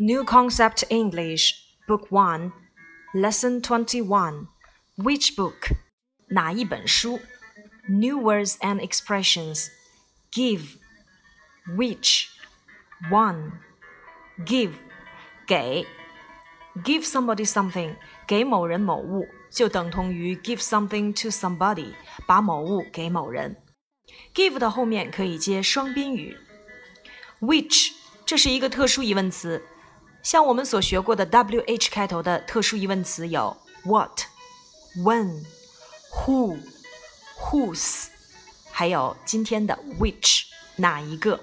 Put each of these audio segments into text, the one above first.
New Concept English, Book 1, Lesson 21. Which book? 哪一本书? New words and expressions. Give, which, one. Give, 给. Give somebody something, 给某人某物，就等同于 give something to somebody，把某物给某人。Give 的后面可以接双宾语。Which 这是一个特殊疑问词。 像我们所学过的 wh 开头的特殊疑问词有 what、when、who、whose，还有今天的 which 哪一个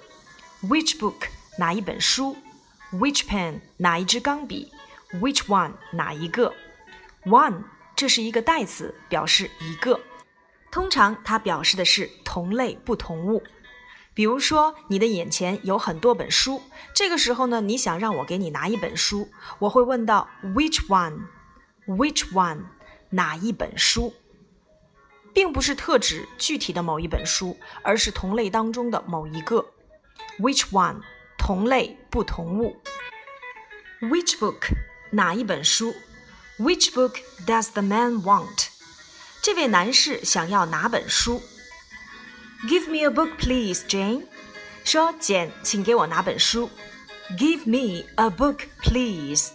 ，which book 哪一本书，which pen 哪一支钢笔，which one 哪一个，one 这是一个代词，表示一个，通常它表示的是同类不同物。比如说，你的眼前有很多本书，这个时候呢，你想让我给你拿一本书，我会问到 which one，which one，哪一本书，并不是特指具体的某一本书，而是同类当中的某一个。which one，同类不同物。which book，哪一本书？which book does the man want？这位男士想要哪本书？Give me a book, please, Jane。说简，请给我拿本书。Give me a book, please。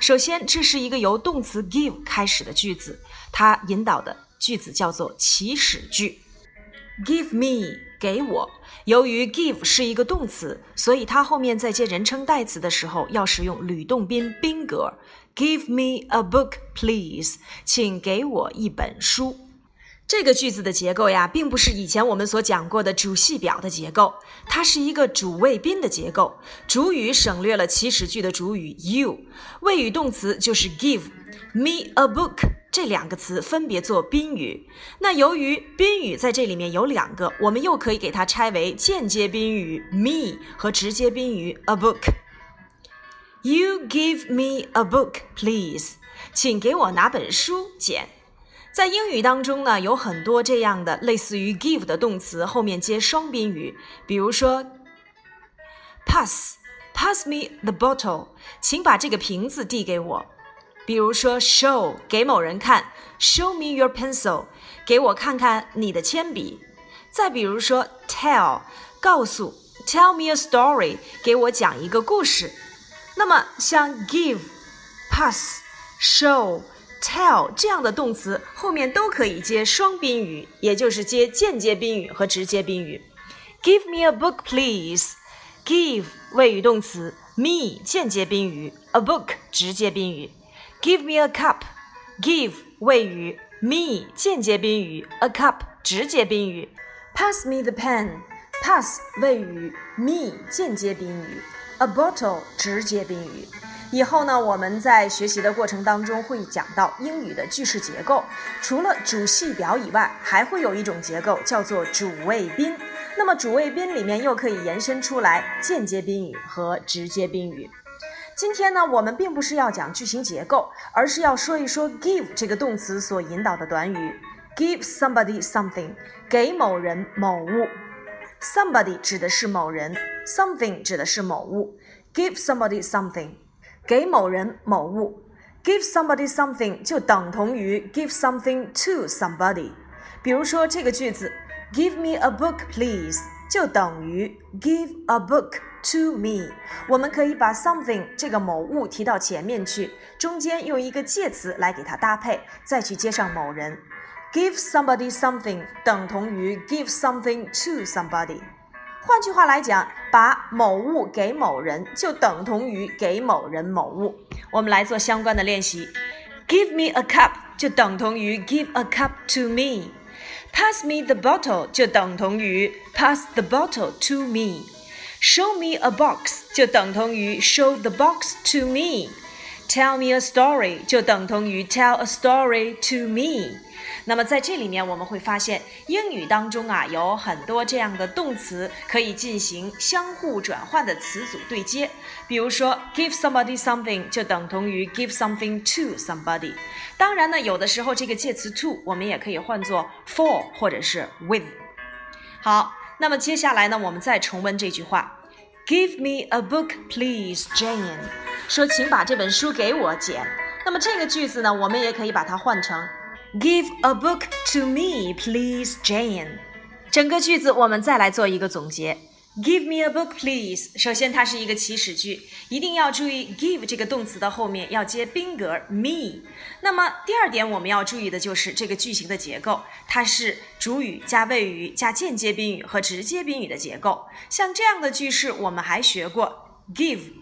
首先，这是一个由动词 give 开始的句子，它引导的句子叫做祈使句。Give me，给我。由于 give 是一个动词，所以它后面在接人称代词的时候要使用吕洞宾宾格。Give me a book, please。请给我一本书。这个句子的结构呀，并不是以前我们所讲过的主系表的结构，它是一个主谓宾的结构。主语省略了祈使句的主语 you，谓语动词就是 give me a book，这两个词分别做宾语。那由于宾语在这里面有两个，我们又可以给它拆为间接宾语 me 和直接宾语 a book。You give me a book, please，请给我拿本书，简。在英语当中呢，有很多这样的类似于 give 的动词，后面接双宾语。比如说，pass，pass me the bottle，请把这个瓶子递给我。比如说，show，给某人看，show me your pencil，给我看看你的铅笔。再比如说，tell，告诉，tell me a story，给我讲一个故事。那么像 give，pass，show。tell 这样的动词后面都可以接双宾语，也就是接间接宾语和直接宾语。Give me a book, please. Give 谓语动词，me 间接宾语，a book 直接宾语。Give me a cup. Give 谓语，me 间接宾语，a cup 直接宾语。Pass me the pen. Pass 谓语，me 间接宾语，a bottle 直接宾语。 以后呢，我们在学习的过程当中会讲到英语的句式结构。除了主系表以外，还会有一种结构叫做主谓宾。那么主谓宾里面又可以延伸出来间接宾语和直接宾语。今天呢，我们并不是要讲句型结构，而是要说一说 give 这个动词所引导的短语。Give somebody something，给某人某物。Somebody 指的是某人，something 指的是某物。Give somebody something。给某人某物，give somebody something 就等同于 give something to somebody。比如说这个句子，give me a book please，就等于 give a book to me。我们可以把 something 这个某物提到前面去，中间用一个介词来给它搭配，再去接上某人。give somebody something 等同于 give something to somebody。换句话来讲，把某物给某人，就等同于给某人某物。我们来做相关的练习。Give me a cup 就等同于 give a cup to me。Pass me the bottle 就等同于 pass the bottle to me。Show me a box 就等同于 show the box to me。Tell me a story 就等同于 tell a story to me。那么在这里面，我们会发现英语当中啊有很多这样的动词可以进行相互转换的词组对接。比如说，give somebody something 就等同于 give something to somebody。当然呢，有的时候这个介词 to 我们也可以换作 for 或者是 with。好，那么接下来呢，我们再重温这句话：Give me a book, please, Jane。说请把这本书给我，简。那么这个句子呢，我们也可以把它换成 Give a book to me, please, Jane。整个句子我们再来做一个总结。Give me a book, please。首先，它是一个祈使句，一定要注意 give 这个动词的后面要接宾格 me。那么第二点，我们要注意的就是这个句型的结构，它是主语加谓语加间接宾语和直接宾语的结构。像这样的句式，我们还学过 give、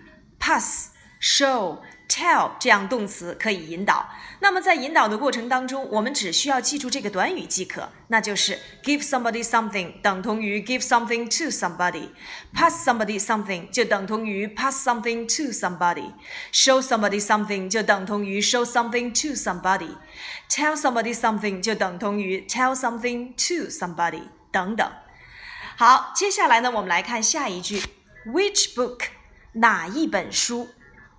pass、show。tell 这样动词可以引导，那么在引导的过程当中，我们只需要记住这个短语即可，那就是 give somebody something 等同于 give something to somebody，pass somebody something 就等同于 pass something to somebody，show somebody something 就等同于 show something to somebody，tell somebody something 就等同于 tell something to somebody 等等。好，接下来呢，我们来看下一句，which book 哪一本书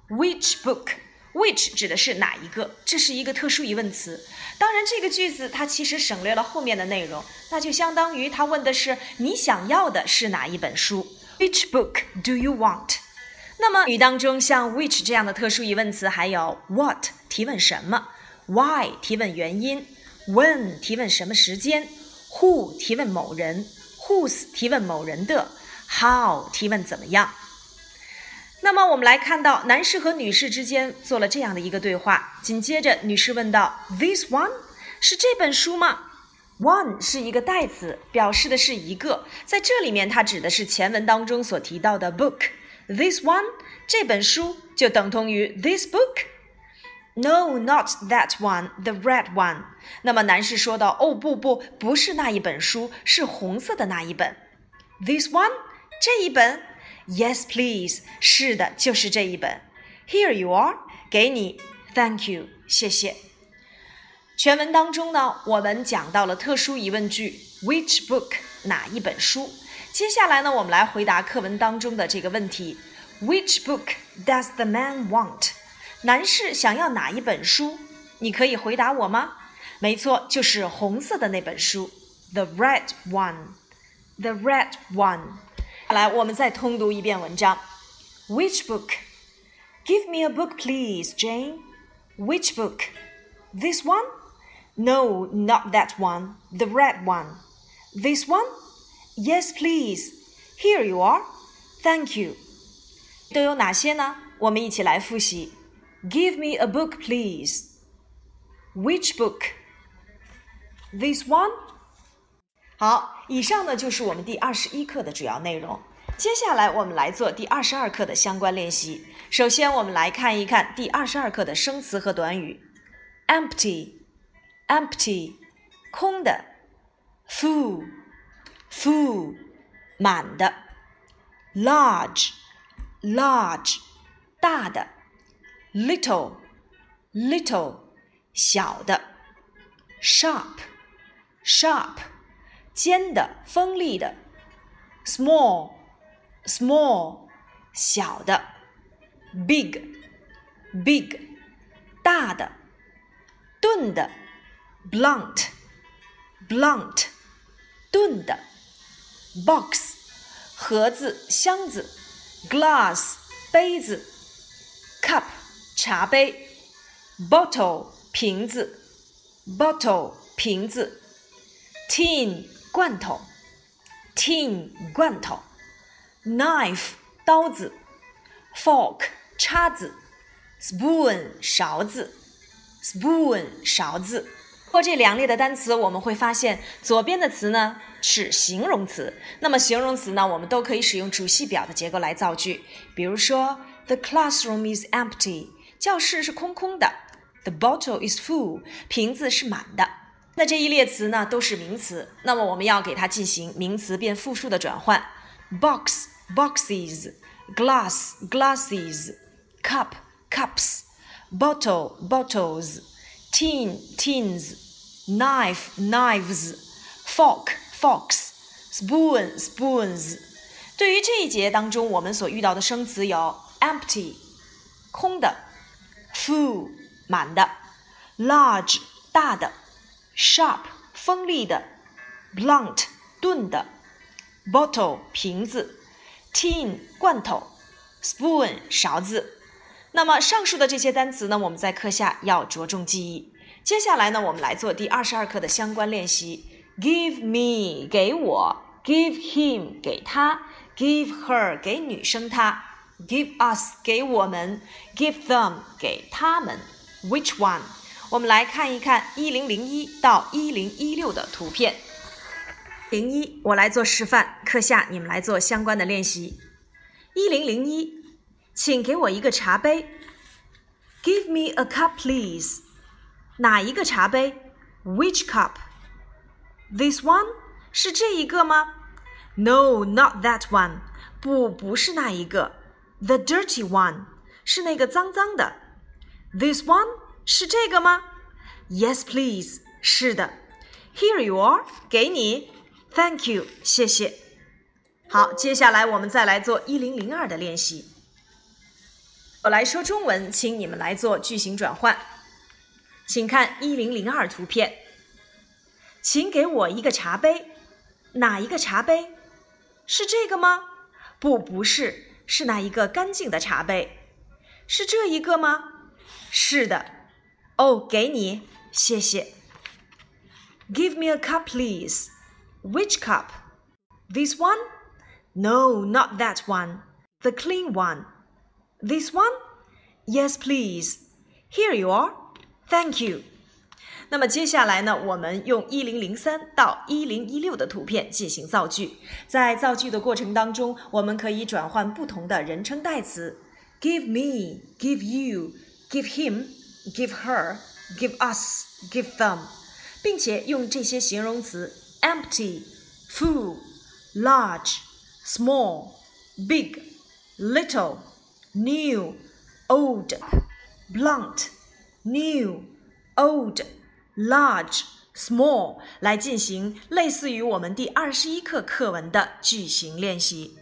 ？Which book? Which 指的是哪一个？这是一个特殊疑问词。当然，这个句子它其实省略了后面的内容，那就相当于它问的是你想要的是哪一本书？Which book do you want? 那么语当中像 which 这样的特殊疑问词还有 what 提问什么，why 提问原因，when 提问什么时间，who 提问某人，whose 提问某人的，how 提问怎么样。那么我们来看到男士和女士之间做了这样的一个对话。紧接着，女士问道：“This one 是这本书吗？”One 是一个代词，表示的是一个，在这里面它指的是前文当中所提到的 book。This one 这本书就等同于 this book。No，not that one，the red one。那么男士说道：“哦不不，不是那一本书，是红色的那一本。This one 这一本。” Yes, please. 是的，就是这一本。Here you are. 给你。Thank you. 谢谢。全文当中呢，我们讲到了特殊疑问句 Which book? 哪一本书？接下来呢，我们来回答课文当中的这个问题：Which book does the man want? 男士想要哪一本书？你可以回答我吗？没错，就是红色的那本书，the red one. The red one. 来，我们再通读一遍文章。Which book? Give me a book, please, Jane. Which book? This one? No, not that one. The red one. This one? Yes, please. Here you are. Thank you. 都有哪些呢？我们一起来复习。Give me a book, please. Which book? This one? 好，以上呢就是我们第二十一课的主要内容。接下来我们来做第二十二课的相关练习。首先，我们来看一看第二十二课的生词和短语：empty，empty，空的；full，full，满的；large，large，大的；little，little，小的；sharp，sharp。尖的、锋利的；small，small，小的；big，big，大的；钝的；blunt，blunt，钝的；box，盒子、箱子；glass，杯子；cup，茶杯；bottle，瓶子；bottle，瓶子；tin。 罐头，tin 罐头，knife 刀子，fork 叉子，spoon 勺子，spoon 勺子。或这两列的单词，我们会发现左边的词呢是形容词。那么形容词呢，我们都可以使用主系表的结构来造句。比如说，the classroom is empty，教室是空空的；the bottle is full，瓶子是满的。那这一列词呢都是名词，那么我们要给它进行名词变复数的转换：box boxes, glass glasses, cup cups, bottle bottles, tin tins, knife knives, fork forks, spoon spoons。对于这一节当中我们所遇到的生词有 empty 空的，full 满的，large 大的。Sharp 锋利的，blunt 钝的，bottle 瓶子，tin 罐头，spoon 勺子。那么上述的这些单词呢，我们在课下要着重记忆。接下来呢，我们来做第二十二课的相关练习。Give me 给我，Give him 给他，Give her 给女生她，Give us 给我们，Give them 给他们。Which one？我们来看一看一零零一到一零一六的图片。零一，我来做示范，课下你们来做相关的练习。一零零一。请给我一个茶杯。Give me a cup, please. 哪一个茶杯？Which cup? This one 是这一个吗？No, not that one. 不，不是那一个。The dirty one 是那个脏脏的。This one 是这个吗？Yes, please. 是的。Here you are. 给你。Thank you. 谢谢。好，接下来我们再来做一零零二的练习。我来说中文，请你们来做句型转换。请看一零零二图片，请给我一个茶杯。哪一个茶杯？是这个吗？不，不是，是那一个干净的茶杯？是这一个吗？是的。哦，给你，谢谢。Give me a cup, please. Which cup? This one? No, not that one. The clean one. This one? Yes, please. Here you are. Thank you. 那么接下来呢，我们用一零零三到一零一六的图片进行造句。在造句的过程当中，我们可以转换不同的人称代词：give me, give you, give him, give her, give us, give them，并且用这些形容词：empty, full, large, small, big, little。new, old, blunt, new, old, large, small 来进行类似于我们第二十一课课文的句型练习。